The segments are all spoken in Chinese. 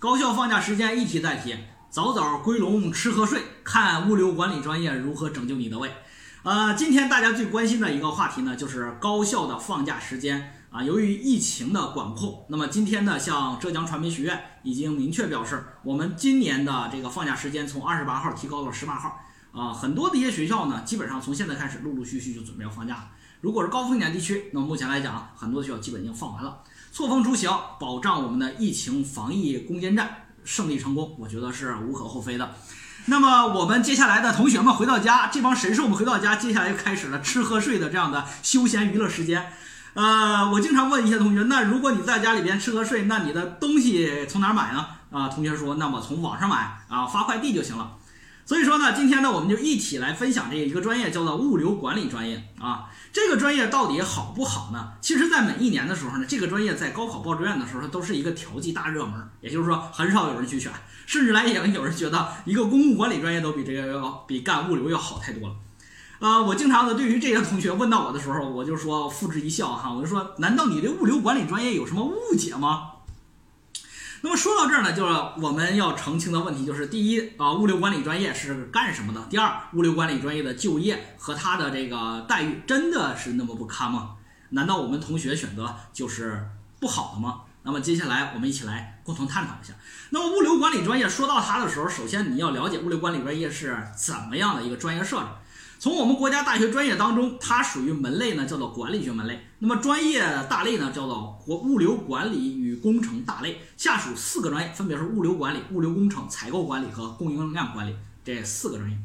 高校放假时间一提再提，早早归笼吃喝睡，看物流管理专业如何拯救你的胃。呃，今天大家最关心的一个话题呢，就是高校的放假时间啊。由于疫情的管控，那么今天呢，像浙江传媒学院已经明确表示，我们今年的这个放假时间从二十八号提高到十八号啊。很多的一些学校呢，基本上从现在开始陆陆续续就准备要放假了。如果是高风险地区，那么目前来讲，很多学校基本已经放完了。错峰出行，保障我们的疫情防疫攻坚战胜利成功，我觉得是无可厚非的。那么我们接下来的同学们回到家，这帮神兽们回到家，接下来又开始了吃喝睡的这样的休闲娱乐时间。呃，我经常问一些同学，那如果你在家里边吃喝睡，那你的东西从哪买呢？啊，同学说，那么从网上买啊，发快递就行了。所以说呢，今天呢，我们就一起来分享这一个专业，叫做物流管理专业啊。这个专业到底好不好呢？其实，在每一年的时候呢，这个专业在高考报志愿的时候，它都是一个调剂大热门，也就是说，很少有人去选，甚至来讲，有人觉得一个公共管理专业都比这个要比干物流要好太多了。呃，我经常的对于这些同学问到我的时候，我就说付之一笑哈，我就说，难道你对物流管理专业有什么误解吗？那么说到这儿呢，就是我们要澄清的问题就是：第一啊，物流管理专业是干什么的？第二，物流管理专业的就业和它的这个待遇真的是那么不堪吗？难道我们同学选择就是不好的吗？那么接下来我们一起来共同探讨一下。那么物流管理专业说到它的时候，首先你要了解物流管理专业是怎么样的一个专业设置。从我们国家大学专业当中，它属于门类呢，叫做管理学门类。那么专业大类呢，叫做国物流管理与工程大类，下属四个专业，分别是物流管理、物流工程、采购管理和供应链管理这四个专业。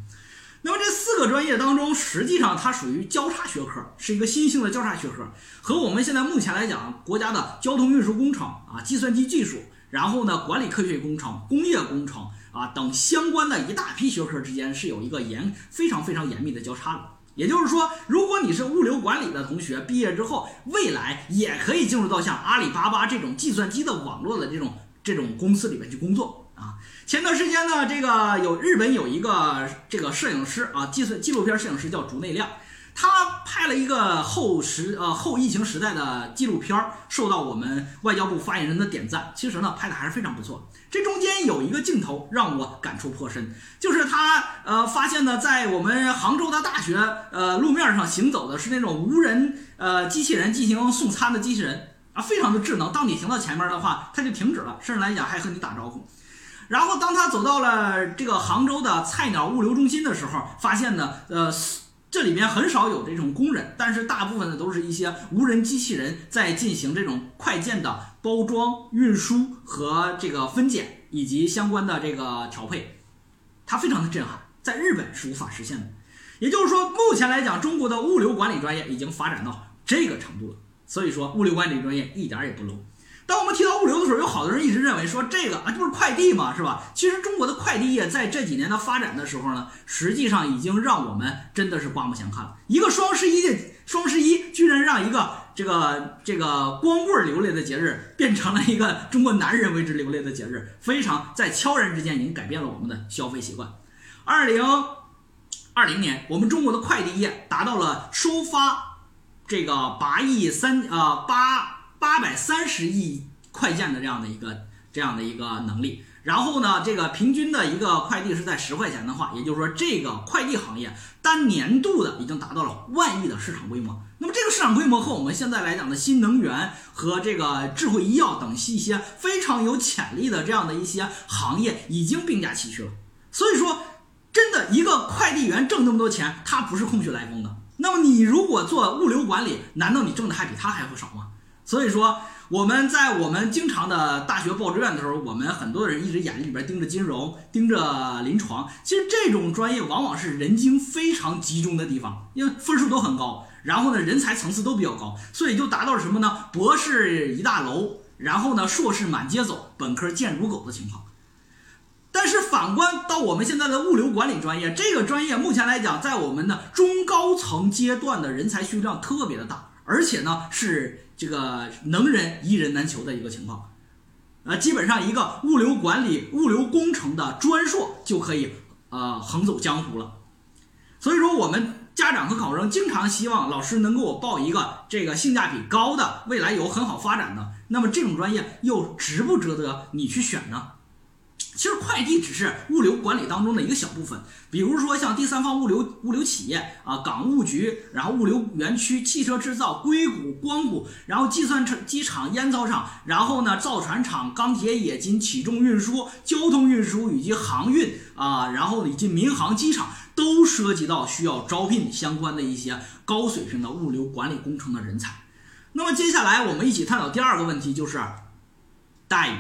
那么这四个专业当中，实际上它属于交叉学科，是一个新兴的交叉学科，和我们现在目前来讲，国家的交通运输工程啊、计算机技术，然后呢，管理科学工程、工业工程。啊，等相关的一大批学科之间是有一个严非常非常严密的交叉的。也就是说，如果你是物流管理的同学，毕业之后未来也可以进入到像阿里巴巴这种计算机的网络的这种这种公司里面去工作啊。前段时间呢，这个有日本有一个这个摄影师啊，计算纪录片摄影师叫竹内亮。他拍了一个后时呃后疫情时代的纪录片儿，受到我们外交部发言人的点赞。其实呢，拍的还是非常不错。这中间有一个镜头让我感触颇深，就是他呃发现呢，在我们杭州的大学呃路面上行走的是那种无人呃机器人进行送餐的机器人啊，非常的智能。当你停到前面的话，它就停止了，甚至来讲还和你打招呼。然后当他走到了这个杭州的菜鸟物流中心的时候，发现呢呃。这里面很少有这种工人，但是大部分的都是一些无人机器人在进行这种快件的包装、运输和这个分拣以及相关的这个调配，它非常的震撼，在日本是无法实现的。也就是说，目前来讲，中国的物流管理专业已经发展到这个程度了。所以说，物流管理专业一点也不 low。当我们提到物流的时候，有好多人一直认为说这个啊，这不是快递吗，是吧？其实中国的快递业在这几年的发展的时候呢，实际上已经让我们真的是刮目相看了。一个双十一的双十一，居然让一个这个这个光棍流泪的节日，变成了一个中国男人为之流泪的节日，非常在悄然之间已经改变了我们的消费习惯。二零二零年，我们中国的快递业达到了收发这个八亿三呃八。八百三十亿快件的这样的一个这样的一个能力，然后呢，这个平均的一个快递是在十块钱的话，也就是说，这个快递行业单年度的已经达到了万亿的市场规模。那么，这个市场规模和我们现在来讲的新能源和这个智慧医药等一些非常有潜力的这样的一些行业已经并驾齐驱了。所以说，真的一个快递员挣那么多钱，他不是空穴来风的。那么，你如果做物流管理，难道你挣的还比他还会少吗？所以说，我们在我们经常的大学报志愿的时候，我们很多人一直眼睛里边盯着金融，盯着临床。其实这种专业往往是人精非常集中的地方，因为分数都很高，然后呢，人才层次都比较高，所以就达到了什么呢？博士一大楼，然后呢，硕士满街走，本科见如狗的情况。但是反观到我们现在的物流管理专业，这个专业目前来讲，在我们的中高层阶段的人才需求量特别的大，而且呢是。这个能人一人难求的一个情况，啊，基本上一个物流管理、物流工程的专硕就可以呃横走江湖了。所以说，我们家长和考生经常希望老师能给我报一个这个性价比高的、未来有很好发展的。那么这种专业又值不值得你去选呢？其实快递只是物流管理当中的一个小部分，比如说像第三方物流物流企业啊、港务局，然后物流园区、汽车制造、硅谷、光谷，然后计算机厂、烟草厂，然后呢造船厂、钢铁、冶金、起重运输、交通运输以及航运啊，然后以及民航、机场，都涉及到需要招聘相关的一些高水平的物流管理工程的人才。那么接下来我们一起探讨第二个问题，就是待遇。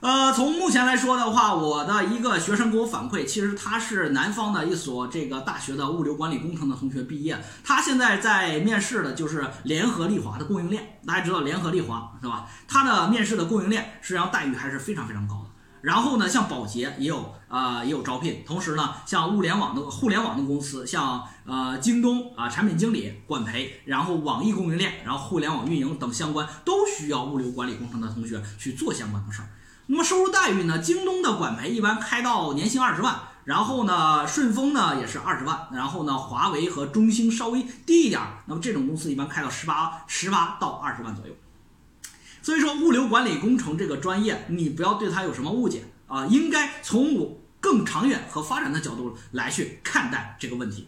呃，从目前来说的话，我的一个学生给我反馈，其实他是南方的一所这个大学的物流管理工程的同学毕业，他现在在面试的就是联合利华的供应链。大家知道联合利华是吧？他的面试的供应链实际上待遇还是非常非常高的。然后呢，像保洁也有啊也有招聘，同时呢，像物联网的互联网的公司，像呃京东啊产品经理管培，然后网易供应链，然后互联网运营等相关都需要物流管理工程的同学去做相关的事儿。那么收入待遇呢？京东的管培一般开到年薪二十万，然后呢，顺丰呢也是二十万，然后呢，华为和中兴稍微低一点，那么这种公司一般开到十八十八到二十万左右。所以说，物流管理工程这个专业，你不要对它有什么误解啊，应该从我更长远和发展的角度来去看待这个问题。